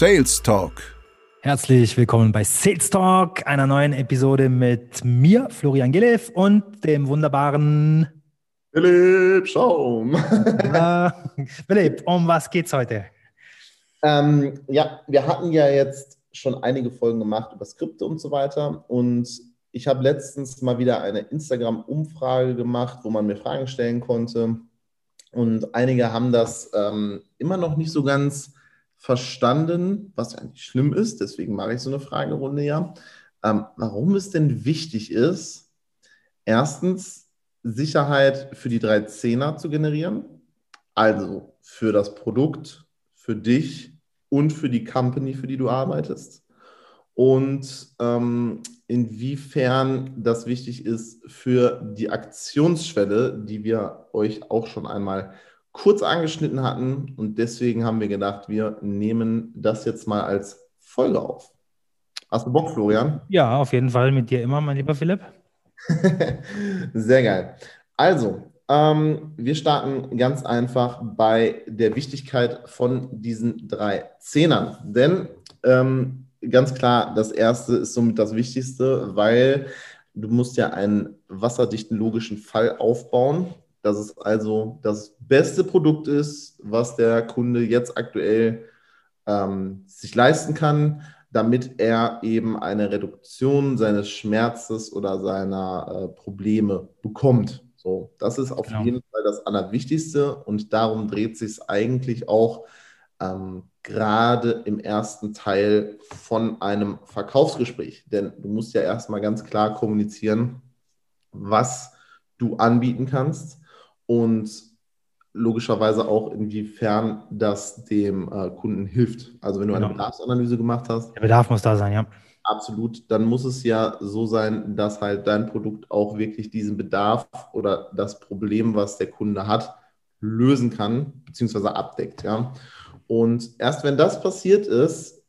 Sales Talk. Herzlich willkommen bei Sales Talk, einer neuen Episode mit mir, Florian Gillev, und dem wunderbaren Philipp Schaum. äh, Philipp, um was geht's heute? Ähm, ja, wir hatten ja jetzt schon einige Folgen gemacht über Skripte und so weiter. Und ich habe letztens mal wieder eine Instagram-Umfrage gemacht, wo man mir Fragen stellen konnte. Und einige haben das ähm, immer noch nicht so ganz verstanden, was nicht schlimm ist. Deswegen mache ich so eine Fragerunde ja. Ähm, warum es denn wichtig ist, erstens Sicherheit für die drei Zehner zu generieren, also für das Produkt, für dich und für die Company, für die du arbeitest. Und ähm, inwiefern das wichtig ist für die Aktionsschwelle, die wir euch auch schon einmal kurz angeschnitten hatten. Und deswegen haben wir gedacht, wir nehmen das jetzt mal als Folge auf. Hast du Bock, Florian? Ja, auf jeden Fall mit dir immer, mein lieber Philipp. Sehr geil. Also, ähm, wir starten ganz einfach bei der Wichtigkeit von diesen drei Zehnern. Denn ähm, ganz klar, das erste ist somit das Wichtigste, weil du musst ja einen wasserdichten logischen Fall aufbauen, dass es also das beste Produkt ist, was der Kunde jetzt aktuell ähm, sich leisten kann, damit er eben eine Reduktion seines Schmerzes oder seiner äh, Probleme bekommt. So, das ist auf genau. jeden Fall das Allerwichtigste und darum dreht sich es eigentlich auch ähm, gerade im ersten Teil von einem Verkaufsgespräch. Denn du musst ja erstmal ganz klar kommunizieren, was du anbieten kannst und logischerweise auch, inwiefern das dem äh, Kunden hilft. Also wenn du genau. eine Bedarfsanalyse gemacht hast. Der Bedarf muss da sein, ja. Absolut. Dann muss es ja so sein, dass halt dein Produkt auch wirklich diesen Bedarf oder das Problem, was der Kunde hat, lösen kann, beziehungsweise abdeckt. Ja. Und erst wenn das passiert ist,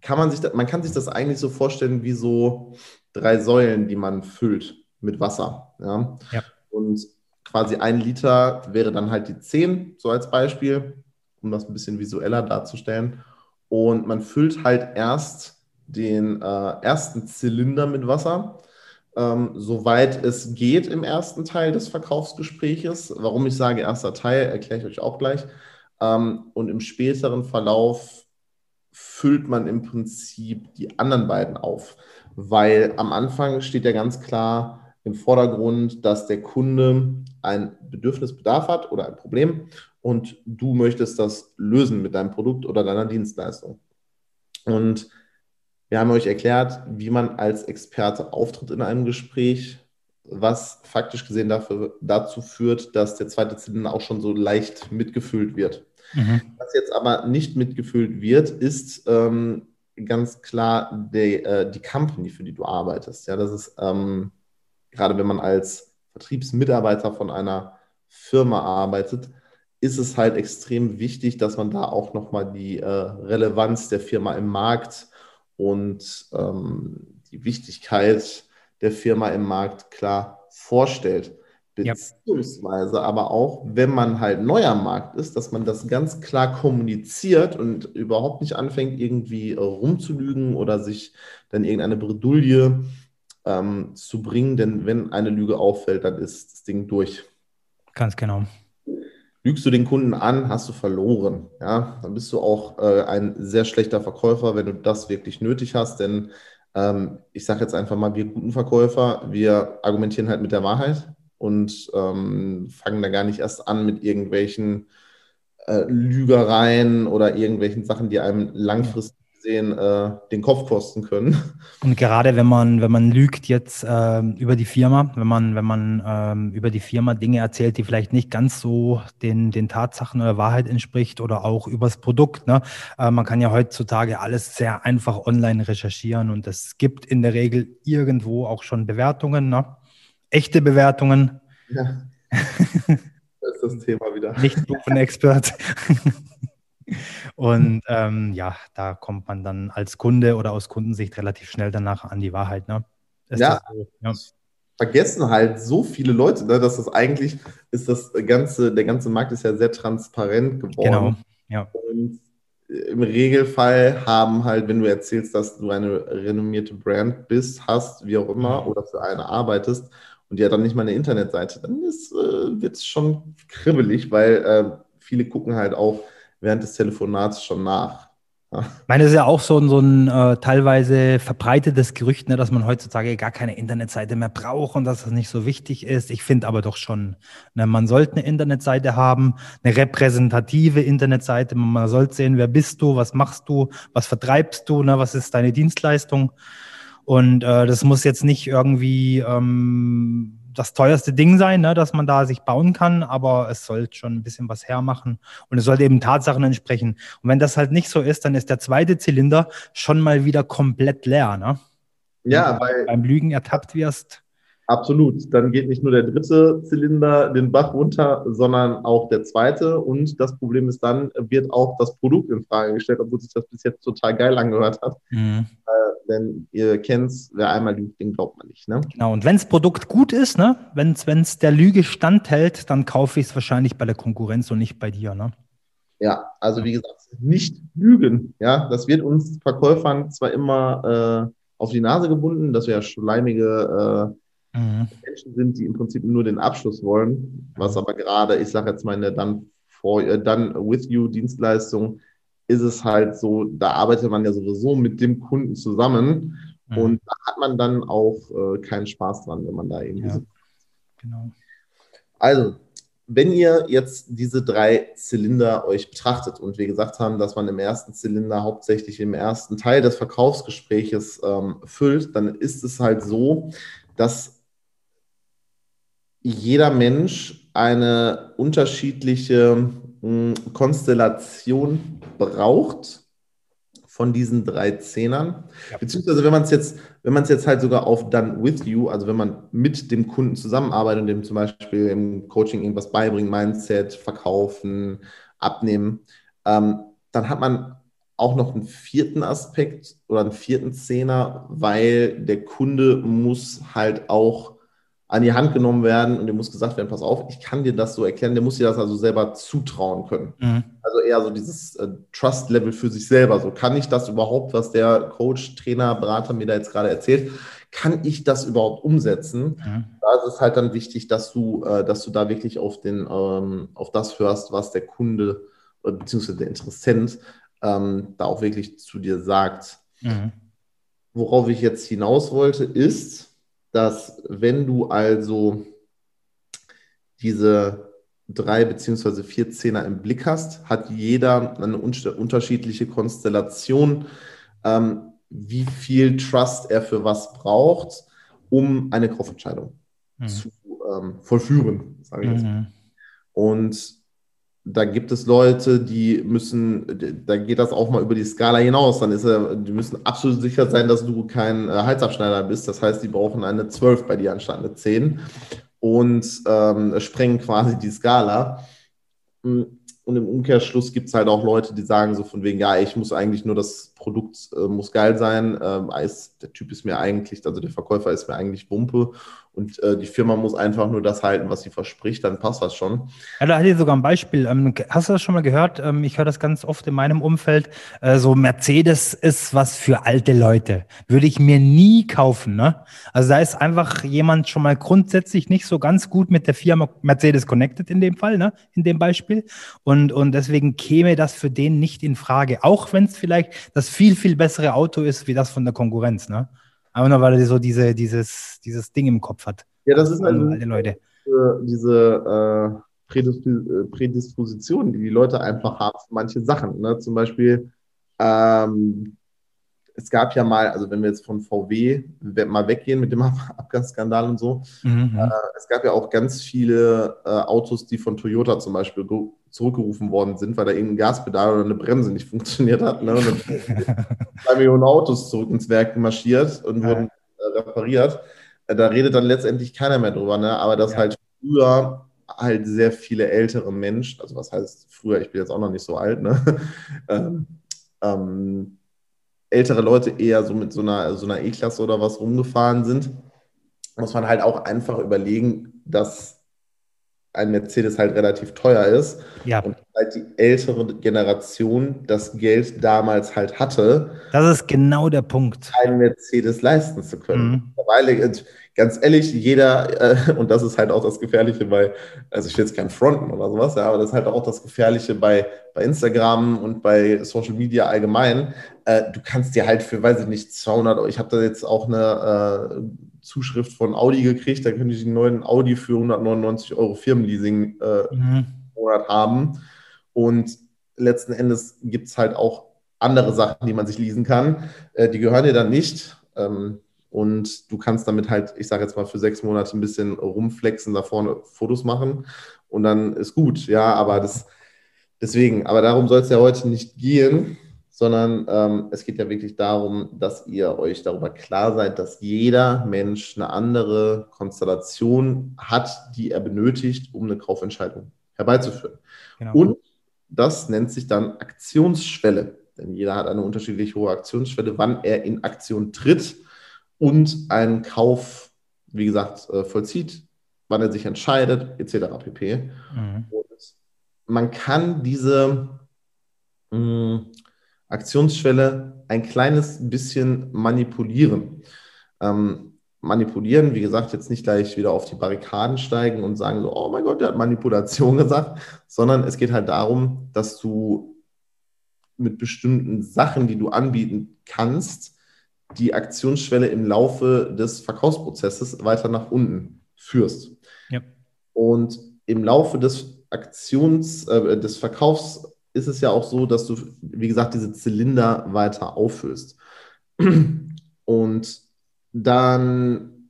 kann man sich, man kann sich das eigentlich so vorstellen wie so drei Säulen, die man füllt mit Wasser. Ja. ja. Und quasi ein Liter wäre dann halt die 10, so als Beispiel, um das ein bisschen visueller darzustellen. Und man füllt halt erst den äh, ersten Zylinder mit Wasser, ähm, soweit es geht im ersten Teil des Verkaufsgespräches. Warum ich sage erster Teil, erkläre ich euch auch gleich. Ähm, und im späteren Verlauf füllt man im Prinzip die anderen beiden auf, weil am Anfang steht ja ganz klar im Vordergrund, dass der Kunde ein Bedürfnisbedarf hat oder ein Problem und du möchtest das lösen mit deinem Produkt oder deiner Dienstleistung. Und wir haben euch erklärt, wie man als Experte auftritt in einem Gespräch, was faktisch gesehen dafür, dazu führt, dass der zweite Zylinder auch schon so leicht mitgefüllt wird. Mhm. Was jetzt aber nicht mitgefüllt wird, ist ähm, ganz klar die, äh, die Company, für die du arbeitest. Ja, das ist ähm, gerade wenn man als Vertriebsmitarbeiter von einer Firma arbeitet, ist es halt extrem wichtig, dass man da auch nochmal die äh, Relevanz der Firma im Markt und ähm, die Wichtigkeit der Firma im Markt klar vorstellt. Beziehungsweise ja. aber auch, wenn man halt neu am Markt ist, dass man das ganz klar kommuniziert und überhaupt nicht anfängt, irgendwie äh, rumzulügen oder sich dann irgendeine Bredouille ähm, zu bringen. Denn wenn eine Lüge auffällt, dann ist das Ding durch. Ganz genau. Lügst du den Kunden an, hast du verloren. Ja, dann bist du auch äh, ein sehr schlechter Verkäufer, wenn du das wirklich nötig hast. Denn ähm, ich sage jetzt einfach mal, wir guten Verkäufer, wir argumentieren halt mit der Wahrheit und ähm, fangen da gar nicht erst an mit irgendwelchen äh, Lügereien oder irgendwelchen Sachen, die einem langfristig gesehen äh, den Kopf kosten können. Und gerade wenn man, wenn man lügt jetzt äh, über die Firma, wenn man, wenn man ähm, über die Firma Dinge erzählt, die vielleicht nicht ganz so den, den Tatsachen oder Wahrheit entspricht oder auch übers Produkt. Ne? Äh, man kann ja heutzutage alles sehr einfach online recherchieren und es gibt in der Regel irgendwo auch schon Bewertungen, ne? echte Bewertungen. Ja. Das ist das Thema wieder. Nicht Expert. Und ähm, ja, da kommt man dann als Kunde oder aus Kundensicht relativ schnell danach an die Wahrheit. Ne? Ja, so? ja, vergessen halt so viele Leute, ne, dass das eigentlich ist das ganze, der ganze Markt ist ja sehr transparent geworden. Genau, ja. Und im Regelfall haben halt, wenn du erzählst, dass du eine renommierte Brand bist, hast, wie auch immer, mhm. oder für eine arbeitest und die hat dann nicht mal eine Internetseite, dann äh, wird es schon kribbelig, weil äh, viele gucken halt auch während des Telefonats schon nach. Ich meine, es ist ja auch so, so ein äh, teilweise verbreitetes Gerücht, ne, dass man heutzutage gar keine Internetseite mehr braucht und dass das nicht so wichtig ist. Ich finde aber doch schon, ne, man sollte eine Internetseite haben, eine repräsentative Internetseite. Man sollte sehen, wer bist du, was machst du, was vertreibst du, ne, was ist deine Dienstleistung. Und äh, das muss jetzt nicht irgendwie ähm, das teuerste Ding sein, ne, dass man da sich bauen kann, aber es sollte schon ein bisschen was hermachen und es sollte eben Tatsachen entsprechen. Und wenn das halt nicht so ist, dann ist der zweite Zylinder schon mal wieder komplett leer. Ne? Ja, weil beim Lügen ertappt wirst. Absolut. Dann geht nicht nur der dritte Zylinder den Bach runter, sondern auch der zweite. Und das Problem ist dann, wird auch das Produkt in Frage gestellt, obwohl sich das bis jetzt total geil angehört hat. Mhm. Äh, denn ihr kennt es, wer einmal lügt, den glaubt man nicht. Ne? Genau. Und wenn das Produkt gut ist, ne? wenn es der Lüge standhält, dann kaufe ich es wahrscheinlich bei der Konkurrenz und nicht bei dir. Ne? Ja, also wie gesagt, nicht lügen. Ja, das wird uns Verkäufern zwar immer äh, auf die Nase gebunden, dass wir ja schleimige äh, mhm. Menschen sind, die im Prinzip nur den Abschluss wollen, was aber gerade, ich sage jetzt mal in der dann for, äh, dann with you Dienstleistung ist es halt so, da arbeitet man ja sowieso mit dem Kunden zusammen mhm. und da hat man dann auch äh, keinen Spaß dran, wenn man da irgendwie ja. Genau. Also, wenn ihr jetzt diese drei Zylinder euch betrachtet und wir gesagt haben, dass man im ersten Zylinder hauptsächlich im ersten Teil des Verkaufsgespräches ähm, füllt, dann ist es halt so, dass jeder Mensch eine unterschiedliche hm, Konstellation braucht von diesen drei Zehnern. Ja. Beziehungsweise wenn man es jetzt, wenn man es jetzt halt sogar auf Done with you, also wenn man mit dem Kunden zusammenarbeitet und dem zum Beispiel im Coaching irgendwas beibringt, Mindset, verkaufen, abnehmen, ähm, dann hat man auch noch einen vierten Aspekt oder einen vierten Zehner, weil der Kunde muss halt auch an die Hand genommen werden und dem muss gesagt werden, pass auf, ich kann dir das so erklären, der muss dir das also selber zutrauen können. Mhm. Also eher so dieses äh, Trust-Level für sich selber. So kann ich das überhaupt, was der Coach, Trainer, Berater mir da jetzt gerade erzählt, kann ich das überhaupt umsetzen? Mhm. Da ist es halt dann wichtig, dass du, äh, dass du da wirklich auf den, ähm, auf das hörst, was der Kunde äh, bzw. der Interessent ähm, da auch wirklich zu dir sagt. Mhm. Worauf ich jetzt hinaus wollte, ist, dass wenn du also diese drei beziehungsweise vier Zehner im Blick hast, hat jeder eine unterschiedliche Konstellation, ähm, wie viel Trust er für was braucht, um eine Kaufentscheidung mhm. zu ähm, vollführen, sage ich jetzt. Mhm. Und da gibt es Leute, die müssen, da geht das auch mal über die Skala hinaus. Dann ist er, die müssen absolut sicher sein, dass du kein äh, Halsabschneider bist. Das heißt, die brauchen eine 12 bei dir anstatt eine 10 und ähm, sprengen quasi die Skala. Und im Umkehrschluss gibt es halt auch Leute, die sagen so von wegen, ja, ich muss eigentlich nur das Produkt äh, muss geil sein. Ähm, der Typ ist mir eigentlich, also der Verkäufer ist mir eigentlich Wumpe und äh, die Firma muss einfach nur das halten, was sie verspricht, dann passt das schon. Ja, da hatte ich sogar ein Beispiel. Ähm, hast du das schon mal gehört? Ähm, ich höre das ganz oft in meinem Umfeld. Äh, so Mercedes ist was für alte Leute. Würde ich mir nie kaufen. Ne? Also da ist einfach jemand schon mal grundsätzlich nicht so ganz gut mit der Firma Mercedes connected in dem Fall, ne? in dem Beispiel. Und, und deswegen käme das für den nicht in Frage. Auch wenn es vielleicht das viel, viel bessere Auto ist wie das von der Konkurrenz. Ne? Aber nur weil er so diese, dieses, dieses Ding im Kopf hat. Ja, das ist also alte Leute. diese äh, äh, Prädisposition, die die Leute einfach haben für manche Sachen. Ne? Zum Beispiel, ähm, es gab ja mal, also wenn wir jetzt von VW mal weggehen mit dem Abgasskandal und so, mhm. äh, es gab ja auch ganz viele äh, Autos, die von Toyota zum Beispiel zurückgerufen worden sind, weil da irgendein Gaspedal oder eine Bremse nicht funktioniert hat. Ne? Und dann zwei Millionen Autos zurück ins Werk marschiert und wurden äh, repariert. Äh, da redet dann letztendlich keiner mehr drüber, ne? aber dass ja. halt früher halt sehr viele ältere Menschen, also was heißt früher, ich bin jetzt auch noch nicht so alt, ne? ähm, ähm, ältere Leute eher so mit so einer, so einer E-Klasse oder was rumgefahren sind, muss man halt auch einfach überlegen, dass ein Mercedes halt relativ teuer ist Ja, und halt die ältere Generation das Geld damals halt hatte, das ist genau der Punkt. einen Mercedes leisten zu können. Mhm. Mittlerweile, äh, ganz ehrlich, jeder, äh, und das ist halt auch das Gefährliche bei, also ich will jetzt kein Fronten oder sowas, ja, aber das ist halt auch das Gefährliche bei, bei Instagram und bei Social Media allgemein. Äh, du kannst dir halt für, weiß ich nicht, 200 Euro, ich habe da jetzt auch eine äh, Zuschrift von Audi gekriegt, da könnte ich einen neuen Audi für 199 Euro Firmenleasing äh, Mhm. Monat haben. Und letzten Endes gibt es halt auch andere Sachen, die man sich leasen kann. Äh, die gehören dir dann nicht. Ähm, und du kannst damit halt, ich sage jetzt mal, für sechs Monate ein bisschen rumflexen, da vorne Fotos machen. Und dann ist gut. Ja, aber das deswegen, aber darum soll es ja heute nicht gehen, sondern ähm, es geht ja wirklich darum, dass ihr euch darüber klar seid, dass jeder Mensch eine andere Konstellation hat, die er benötigt, um eine Kaufentscheidung herbeizuführen. Genau. Und das nennt sich dann Aktionsschwelle. Denn jeder hat eine unterschiedlich hohe Aktionsschwelle, wann er in Aktion tritt und einen Kauf, wie gesagt, äh, vollzieht, wann er sich entscheidet, etc. pp. Mhm. Man kann diese mh, Aktionsschwelle ein kleines bisschen manipulieren. Ähm, manipulieren, wie gesagt, jetzt nicht gleich wieder auf die Barrikaden steigen und sagen so, oh mein Gott, der hat Manipulation gesagt, sondern es geht halt darum, dass du mit bestimmten Sachen, die du anbieten kannst, die Aktionsschwelle im Laufe des Verkaufsprozesses weiter nach unten führst. Ja. Und im Laufe des Aktions, äh, des Verkaufs ist es ja auch so, dass du, wie gesagt, diese Zylinder weiter auffüllst. Und dann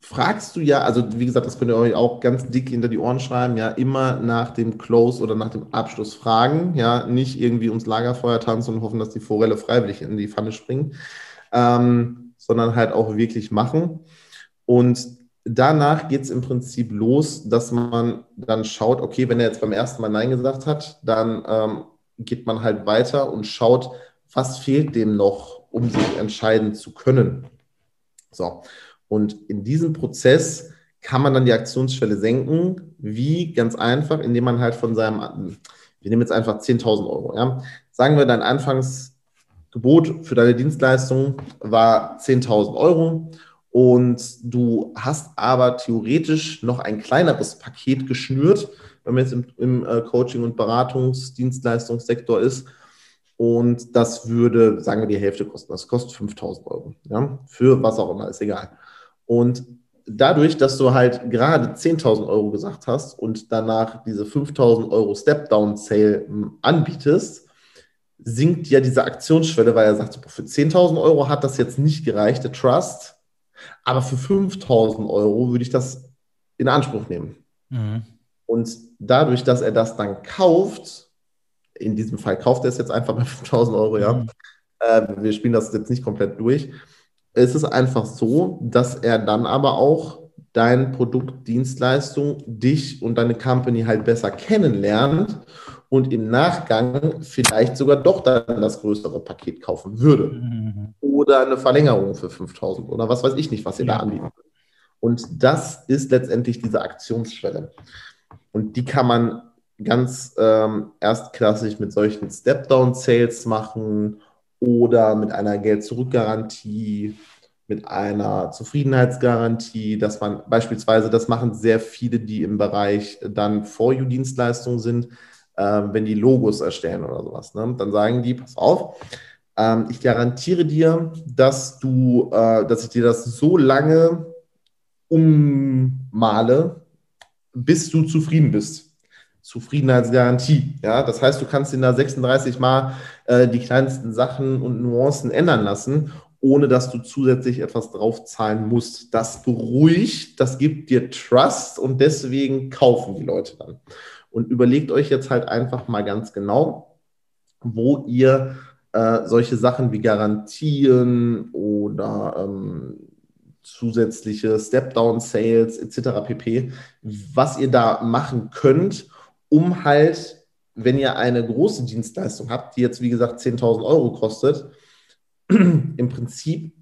fragst du ja, also wie gesagt, das könnt ihr euch auch ganz dick hinter die Ohren schreiben, ja, immer nach dem Close oder nach dem Abschluss fragen, ja, nicht irgendwie ums Lagerfeuer tanzen und hoffen, dass die Forelle freiwillig in die Pfanne springt, ähm, sondern halt auch wirklich machen. Und danach geht es im Prinzip los, dass man dann schaut, okay, wenn er jetzt beim ersten Mal Nein gesagt hat, dann ähm, geht man halt weiter und schaut, was fehlt dem noch, um sich entscheiden zu können. So, und in diesem Prozess kann man dann die Aktionsschwelle senken. Wie? Ganz einfach, indem man halt von seinem, wir nehmen jetzt einfach 10.000 Euro. Ja? Sagen wir, dein Anfangsgebot für deine Dienstleistung war 10.000 Euro und du hast aber theoretisch noch ein kleineres Paket geschnürt, wenn man jetzt im, im äh, Coaching- und Beratungsdienstleistungssektor ist. Und das würde, sagen wir, die Hälfte kosten. Das kostet 5000 Euro. Ja? Für was auch immer, ist egal. Und dadurch, dass du halt gerade 10.000 Euro gesagt hast und danach diese 5000 Euro Step-Down-Sale hm, anbietest, sinkt ja diese Aktionsschwelle, weil er sagt, für 10.000 Euro hat das jetzt nicht gereicht, der Trust, aber für 5.000 Euro würde ich das in Anspruch nehmen. Mhm. Und dadurch, dass er das dann kauft, in diesem Fall kauft er es jetzt einfach bei 5000 Euro, ja. Mhm. Äh, wir spielen das jetzt nicht komplett durch. Es ist einfach so, dass er dann aber auch dein Produkt, Dienstleistung, dich und deine Company halt besser kennenlernt und im Nachgang vielleicht sogar doch dann das größere Paket kaufen würde. Mhm. Oder eine Verlängerung für 5000 oder was weiß ich nicht, was ihr Ja. da anbieten könnt. Und das ist letztendlich diese Aktionsschwelle. Und die kann man ganz ähm, erstklassig mit solchen Step-Down-Sales machen oder mit einer Geld-Zurück-Garantie, mit einer Zufriedenheitsgarantie, dass man beispielsweise, das machen sehr viele, die im Bereich dann For-You-Dienstleistungen sind, ähm, wenn die Logos erstellen oder sowas. Ne? Dann sagen die, pass auf, ähm, ich garantiere dir, dass du, äh, dass ich dir das so lange ummale, bis du zufrieden bist. Zufriedenheitsgarantie. Ja, das heißt, du kannst in da 36 Mal äh, die kleinsten Sachen und Nuancen ändern lassen, ohne dass du zusätzlich etwas draufzahlen musst. Das beruhigt, das gibt dir Trust und deswegen kaufen die Leute dann. Und überlegt euch jetzt halt einfach mal ganz genau, wo ihr äh, solche Sachen wie Garantien oder ähm, zusätzliche Step-Down-Sales etc. pp., was ihr da machen könnt, um halt, wenn ihr eine große Dienstleistung habt, die jetzt wie gesagt 10.000 Euro kostet, im Prinzip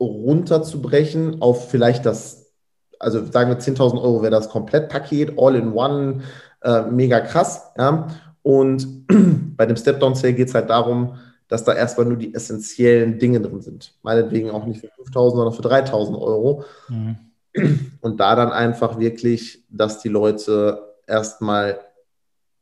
runterzubrechen auf vielleicht das also sagen wir 10.000 Euro wäre das Komplettpaket, all in one, äh, mega krass. Ja? Und bei dem Step-Down-Sale geht es halt darum, dass da erstmal nur die essentiellen Dinge drin sind. Meinetwegen auch nicht für 5.000, sondern für 3.000 Euro. Mhm. Und da dann einfach wirklich, dass die Leute erstmal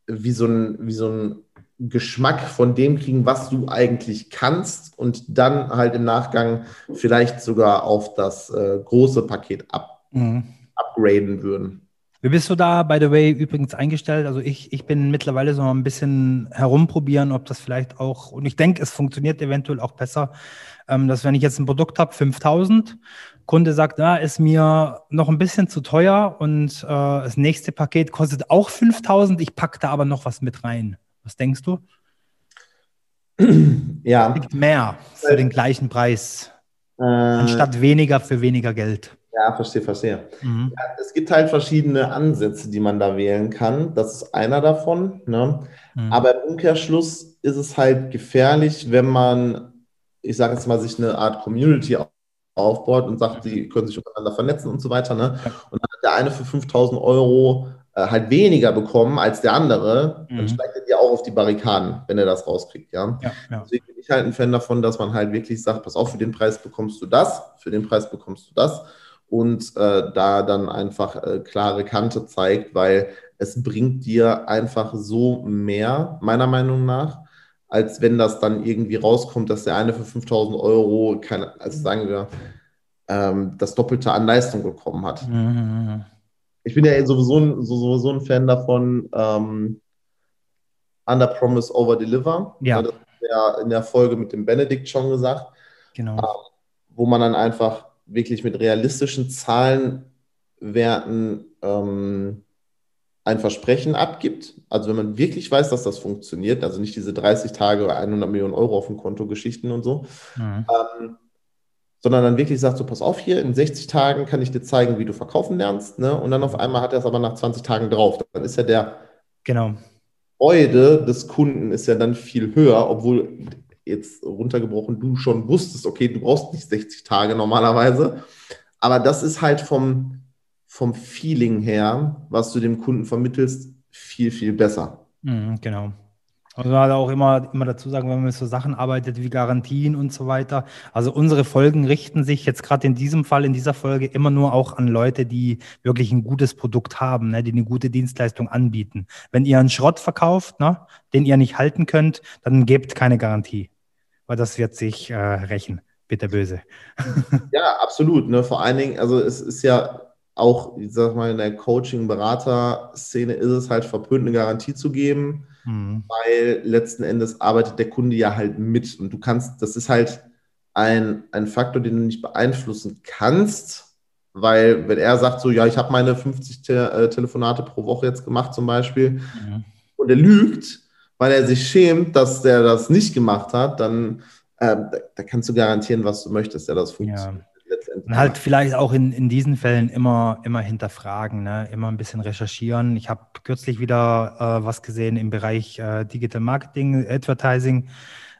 wie so ein, wie so ein Geschmack von dem kriegen, was du eigentlich kannst und dann halt im Nachgang vielleicht sogar auf das äh, große Paket ab, mhm. upgraden würden. Wie bist du da, by the way, übrigens eingestellt? Also ich, ich bin mittlerweile so ein bisschen herumprobieren, ob das vielleicht auch, und ich denke, es funktioniert eventuell auch besser, ähm, dass wenn ich jetzt ein Produkt habe, 5000, Kunde sagt, na, ist mir noch ein bisschen zu teuer und äh, das nächste Paket kostet auch 5000, ich packe da aber noch was mit rein. Was denkst du? Ja. Mehr für den gleichen Preis, äh, anstatt weniger für weniger Geld. Ja, verstehe, verstehe. Mhm. Ja, es gibt halt verschiedene Ansätze, die man da wählen kann. Das ist einer davon. Ne? Mhm. Aber im Umkehrschluss ist es halt gefährlich, wenn man, ich sage jetzt mal, sich eine Art Community aufbaut und sagt, die können sich untereinander vernetzen und so weiter. Ne? Und dann hat der eine für 5000 Euro äh, halt weniger bekommen als der andere, mhm. dann steigt er dir auch auf die Barrikaden, wenn er das rauskriegt. Ja? Ja, ja? Deswegen bin ich halt ein Fan davon, dass man halt wirklich sagt, pass auf, für den Preis bekommst du das, für den Preis bekommst du das und äh, da dann einfach äh, klare Kante zeigt, weil es bringt dir einfach so mehr, meiner Meinung nach, als wenn das dann irgendwie rauskommt, dass der eine für 5000 Euro, keine, also sagen wir, ähm, das Doppelte an Leistung bekommen hat. Mhm. Ich bin ja sowieso ein, sowieso ein Fan davon, ähm, Under Promise, Over Deliver. Ja. Das hat ja in der Folge mit dem Benedikt schon gesagt. Genau. Äh, wo man dann einfach wirklich mit realistischen Zahlenwerten ähm, ein Versprechen abgibt. Also wenn man wirklich weiß, dass das funktioniert, also nicht diese 30 Tage oder 100 Millionen Euro auf dem Konto Geschichten und so, mhm. ähm, sondern dann wirklich sagt, so pass auf hier, in 60 Tagen kann ich dir zeigen, wie du verkaufen lernst, ne? und dann auf einmal hat er es aber nach 20 Tagen drauf. Dann ist ja der genau. Freude des Kunden ist ja dann viel höher, obwohl jetzt runtergebrochen du schon wusstest, okay, du brauchst nicht 60 Tage normalerweise. Aber das ist halt vom, vom Feeling her, was du dem Kunden vermittelst, viel, viel besser. Mhm, genau. Also hat auch immer, immer dazu sagen, wenn man mit so Sachen arbeitet wie Garantien und so weiter. Also unsere Folgen richten sich jetzt gerade in diesem Fall, in dieser Folge immer nur auch an Leute, die wirklich ein gutes Produkt haben, ne, die eine gute Dienstleistung anbieten. Wenn ihr einen Schrott verkauft, ne, den ihr nicht halten könnt, dann gebt keine Garantie weil das wird sich äh, rächen, bitte böse. ja, absolut. Ne? Vor allen Dingen, also es ist ja auch, ich sag mal, in der Coaching-Berater-Szene ist es halt verpönt, eine Garantie zu geben, mhm. weil letzten Endes arbeitet der Kunde ja halt mit und du kannst, das ist halt ein, ein Faktor, den du nicht beeinflussen kannst, weil wenn er sagt so, ja, ich habe meine 50 Te äh, Telefonate pro Woche jetzt gemacht zum Beispiel mhm. und er lügt, weil er sich schämt, dass der das nicht gemacht hat, dann äh, da, kannst du garantieren, was du möchtest, ja, das funktioniert. Ja. Und halt vielleicht auch in, in diesen Fällen immer, immer hinterfragen, ne? immer ein bisschen recherchieren. Ich habe kürzlich wieder äh, was gesehen im Bereich äh, Digital Marketing, Advertising.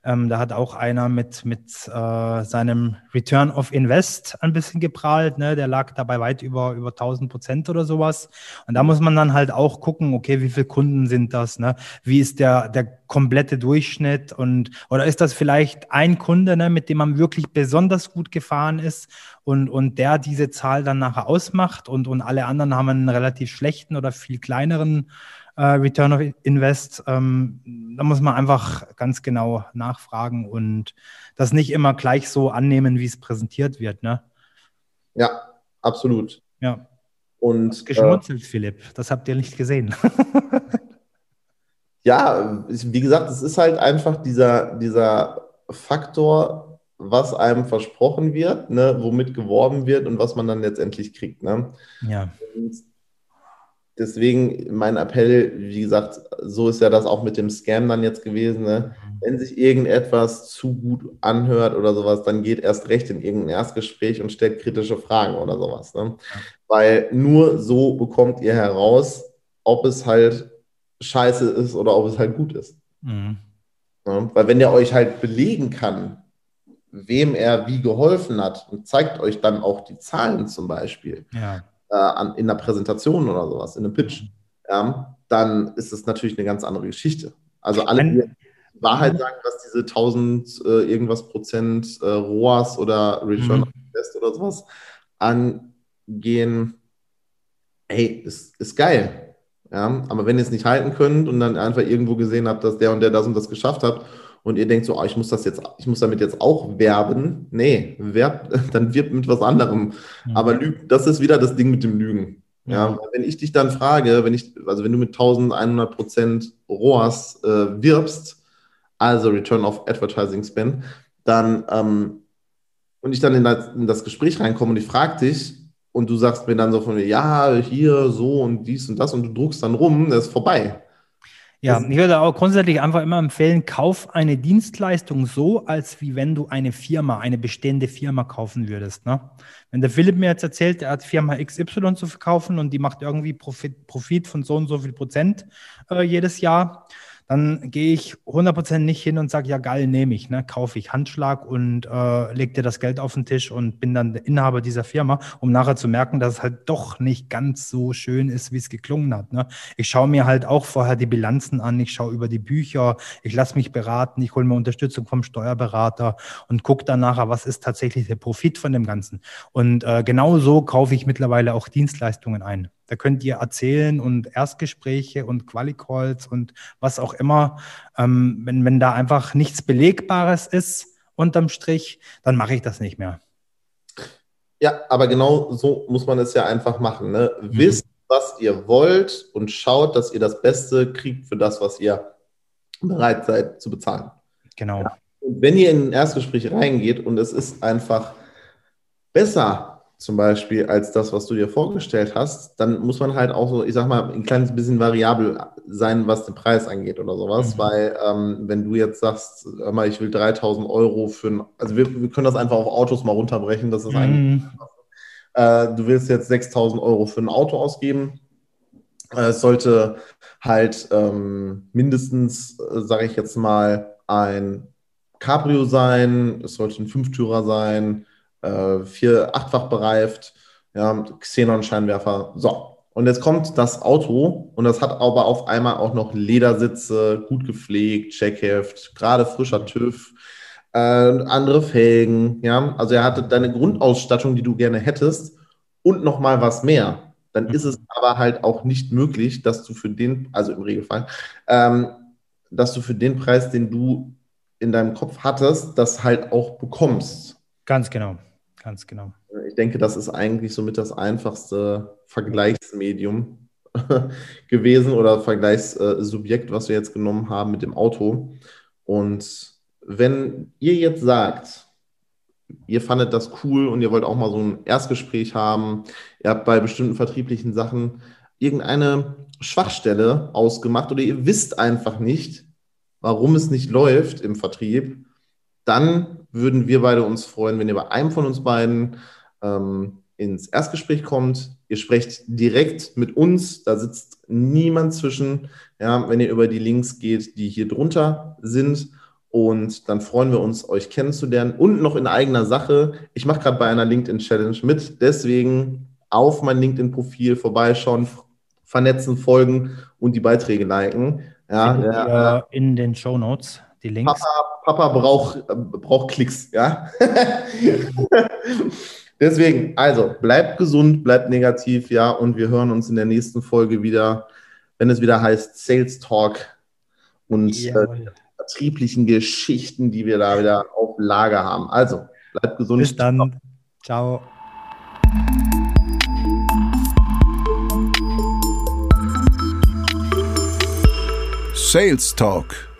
Ähm, da hat auch einer mit, mit äh, seinem Return of Invest ein bisschen geprahlt. Ne? Der lag dabei weit über, über 1000 Prozent oder sowas. Und da muss man dann halt auch gucken, okay, wie viele Kunden sind das? Ne? Wie ist der, der komplette Durchschnitt? Und, oder ist das vielleicht ein Kunde, ne, mit dem man wirklich besonders gut gefahren ist und, und der diese Zahl dann nachher ausmacht und, und alle anderen haben einen relativ schlechten oder viel kleineren äh, Return of Invest, ähm, da muss man einfach ganz genau nachfragen und das nicht immer gleich so annehmen, wie es präsentiert wird. Ne? Ja, absolut. Ja. Und geschmunzelt, äh, Philipp. Das habt ihr nicht gesehen. ja, wie gesagt, es ist halt einfach dieser, dieser Faktor, was einem versprochen wird, ne, womit geworben wird und was man dann letztendlich kriegt. Ne? Ja. Und deswegen mein Appell, wie gesagt, so ist ja das auch mit dem Scam dann jetzt gewesen. Ne? Mhm. Wenn sich irgendetwas zu gut anhört oder sowas, dann geht erst recht in irgendein Erstgespräch und stellt kritische Fragen oder sowas. Ne? Weil nur so bekommt ihr heraus, ob es halt scheiße ist oder ob es halt gut ist. Mhm. Ja? Weil wenn der euch halt belegen kann, wem er wie geholfen hat und zeigt euch dann auch die Zahlen zum Beispiel, ja äh, an, in einer Präsentation oder sowas, in einem Pitch, ja, dann ist es natürlich eine ganz andere Geschichte. Also alle, die Wahrheit sagen, was diese 1000 äh, irgendwas Prozent äh, ROAS oder Return mhm. on Invest oder sowas angehen, hey, ist, ist geil. Ja, aber wenn ihr es nicht halten könnt und dann einfach irgendwo gesehen habt, dass der und der das und das geschafft hat und ihr denkt so, oh, ich muss das jetzt, ich muss damit jetzt auch werben, nee, werb, dann wirbt mit was anderem. Mhm. Aber lüg, das ist wieder das Ding mit dem Lügen. Ja, ja, wenn ich dich dann frage, wenn ich, also wenn du mit 1100 Prozent ROAS äh, wirbst, also Return of Advertising Spend, dann ähm, und ich dann in das, in das Gespräch reinkomme und ich frage dich und du sagst mir dann so von mir, ja, hier, so und dies und das und du druckst dann rum, das ist vorbei. Ja, ich würde auch grundsätzlich einfach immer empfehlen, kauf eine Dienstleistung so, als wie wenn du eine Firma, eine bestehende Firma kaufen würdest. Ne? Wenn der Philipp mir jetzt erzählt, er hat Firma XY zu verkaufen und die macht irgendwie Profit, Profit von so und so viel Prozent äh, jedes Jahr, dann gehe ich 100% nicht hin und sage, ja geil, nehme ich, ne? kaufe ich Handschlag und äh, leg dir das Geld auf den Tisch und bin dann Inhaber dieser Firma, um nachher zu merken, dass es halt doch nicht ganz so schön ist, wie es geklungen hat. Ne? Ich schaue mir halt auch vorher die Bilanzen an, ich schaue über die Bücher, ich lasse mich beraten, ich hole mir Unterstützung vom Steuerberater und gucke dann nachher, was ist tatsächlich der Profit von dem Ganzen. Und äh, genau so kaufe ich mittlerweile auch Dienstleistungen ein. Da könnt ihr erzählen und Erstgespräche und Quali-Calls und was auch immer. Ähm, wenn, wenn da einfach nichts Belegbares ist unterm Strich, dann mache ich das nicht mehr. Ja, aber genau so muss man es ja einfach machen. Ne? Mhm. Wisst, was ihr wollt und schaut, dass ihr das Beste kriegt für das, was ihr bereit seid zu bezahlen. Genau. Ja. Und wenn ihr in ein Erstgespräch reingeht und es ist einfach besser zum Beispiel als das, was du dir vorgestellt hast, dann muss man halt auch so, ich sag mal, ein kleines bisschen variabel sein, was den Preis angeht oder sowas, mhm. weil ähm, wenn du jetzt sagst, mal, ich will 3000 Euro für ein, also wir, wir, können das einfach auf Autos mal runterbrechen, das ist mhm. eigentlich, äh, du willst jetzt 6000 Euro für ein Auto ausgeben, äh, es sollte halt ähm, mindestens, äh, sage ich jetzt mal, ein Cabrio sein, es sollte ein Fünftürer sein, äh, vier, achtfach bereift, ja, Xenon-Scheinwerfer. So, und jetzt kommt das Auto und das hat aber auf einmal auch noch Ledersitze, gut gepflegt, Checkheft, gerade frischer TÜV, äh, andere Felgen, ja. Also er hatte deine Grundausstattung, die du gerne hättest und noch mal was mehr. Dann ist es aber halt auch nicht möglich, dass du für den, also im Regelfall, ähm, dass du für den Preis, den du in deinem Kopf hattest, das halt auch bekommst. Ganz genau. Ganz genau. Ich denke, das ist eigentlich somit das einfachste Vergleichsmedium gewesen oder Vergleichssubjekt, was wir jetzt genommen haben mit dem Auto. Und wenn ihr jetzt sagt, ihr fandet das cool und ihr wollt auch mal so ein Erstgespräch haben, ihr habt bei bestimmten vertrieblichen Sachen irgendeine Schwachstelle ausgemacht oder ihr wisst einfach nicht, warum es nicht läuft im Vertrieb, dann würden wir beide uns freuen, wenn ihr bei einem von uns beiden ähm, ins Erstgespräch kommt. Ihr sprecht direkt mit uns, da sitzt niemand zwischen. Ja, wenn ihr über die Links geht, die hier drunter sind. Und dann freuen wir uns, euch kennenzulernen. Und noch in eigener Sache, ich mache gerade bei einer LinkedIn-Challenge mit. Deswegen auf mein LinkedIn-Profil vorbeischauen, vernetzen, folgen und die Beiträge liken. Ja, ja, in den Show Notes die Links. Papa, Papa braucht, braucht Klicks, ja. Deswegen, also bleibt gesund, bleibt negativ, ja, und wir hören uns in der nächsten Folge wieder, wenn es wieder heißt Sales Talk und äh, vertrieblichen Geschichten, die wir da wieder auf Lager haben. Also, bleibt gesund. Bis dann. Ciao. Sales Talk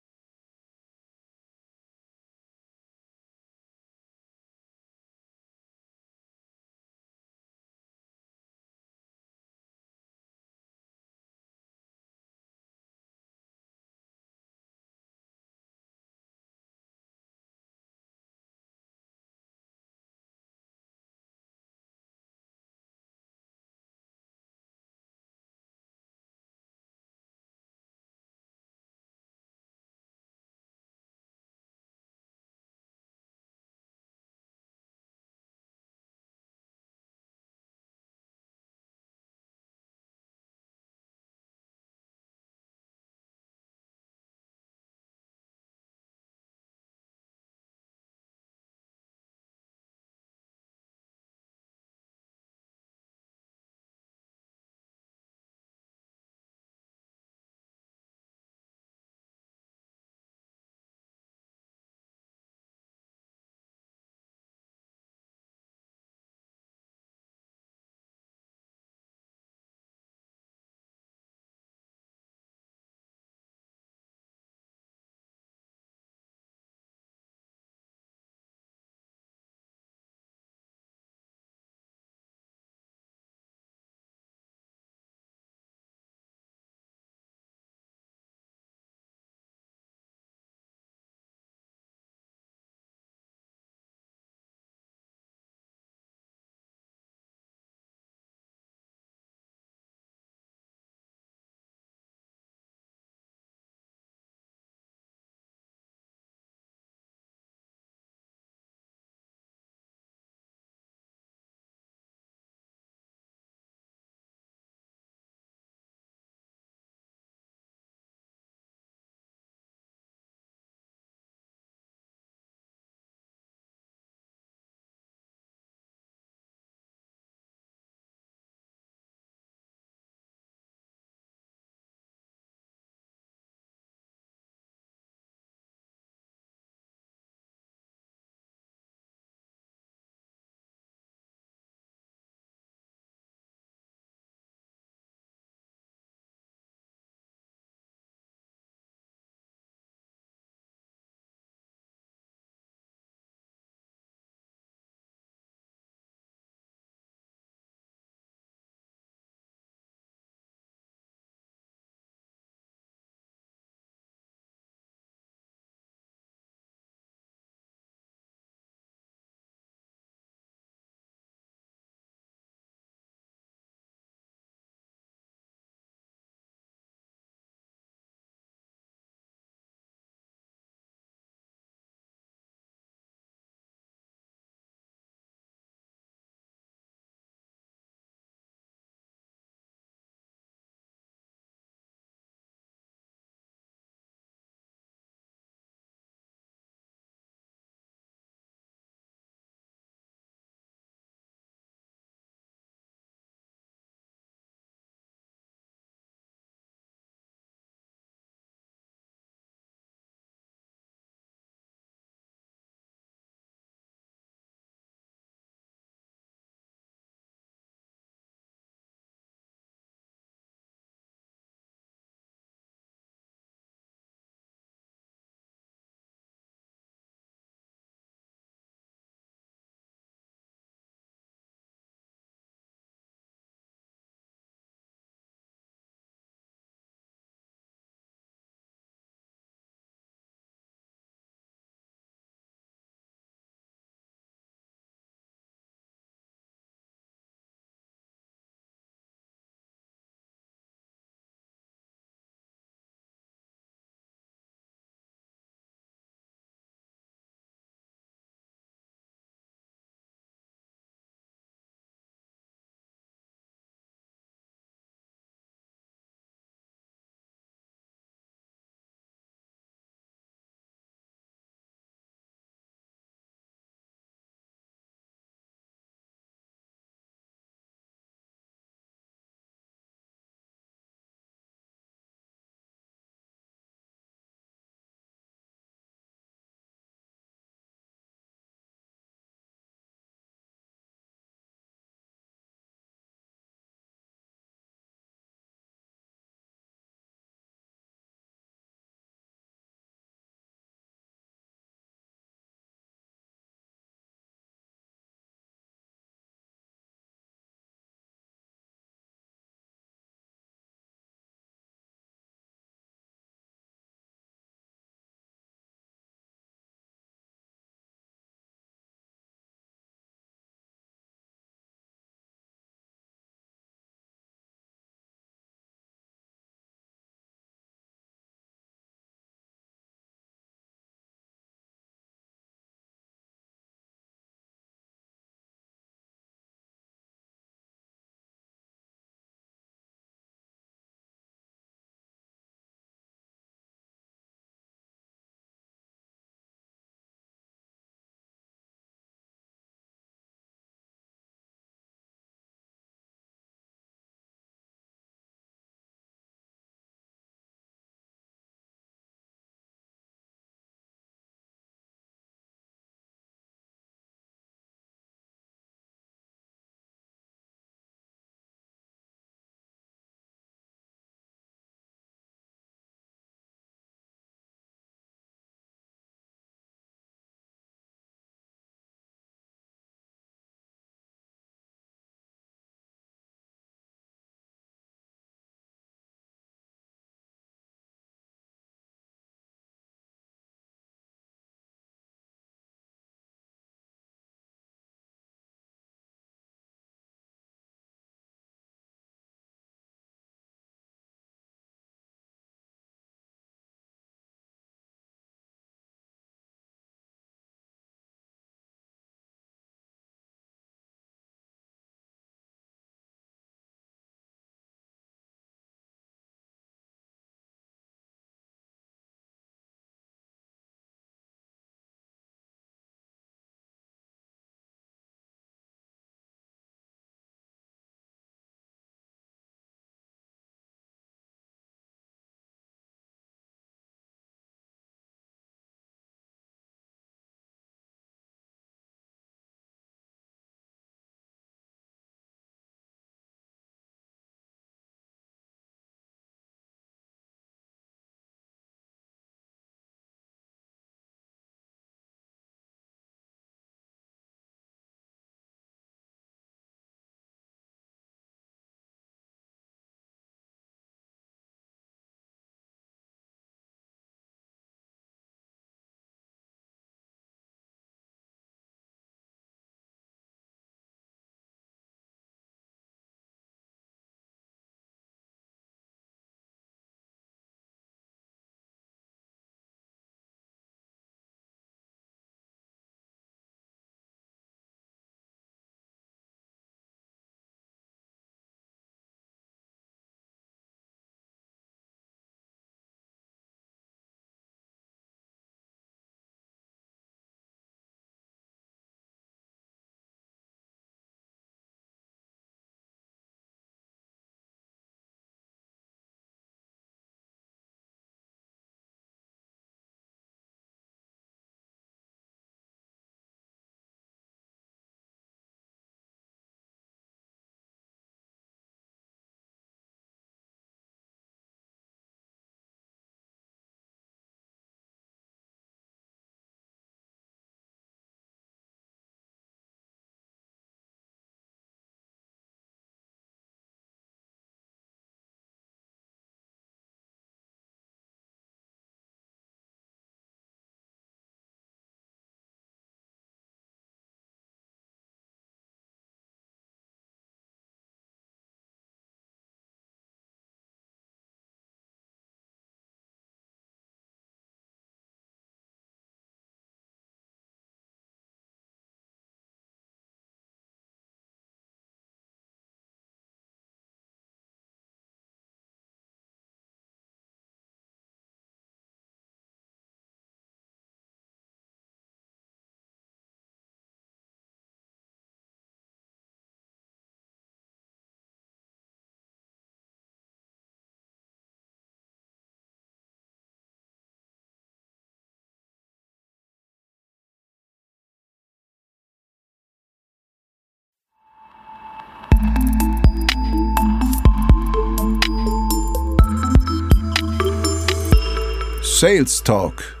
Sales Talk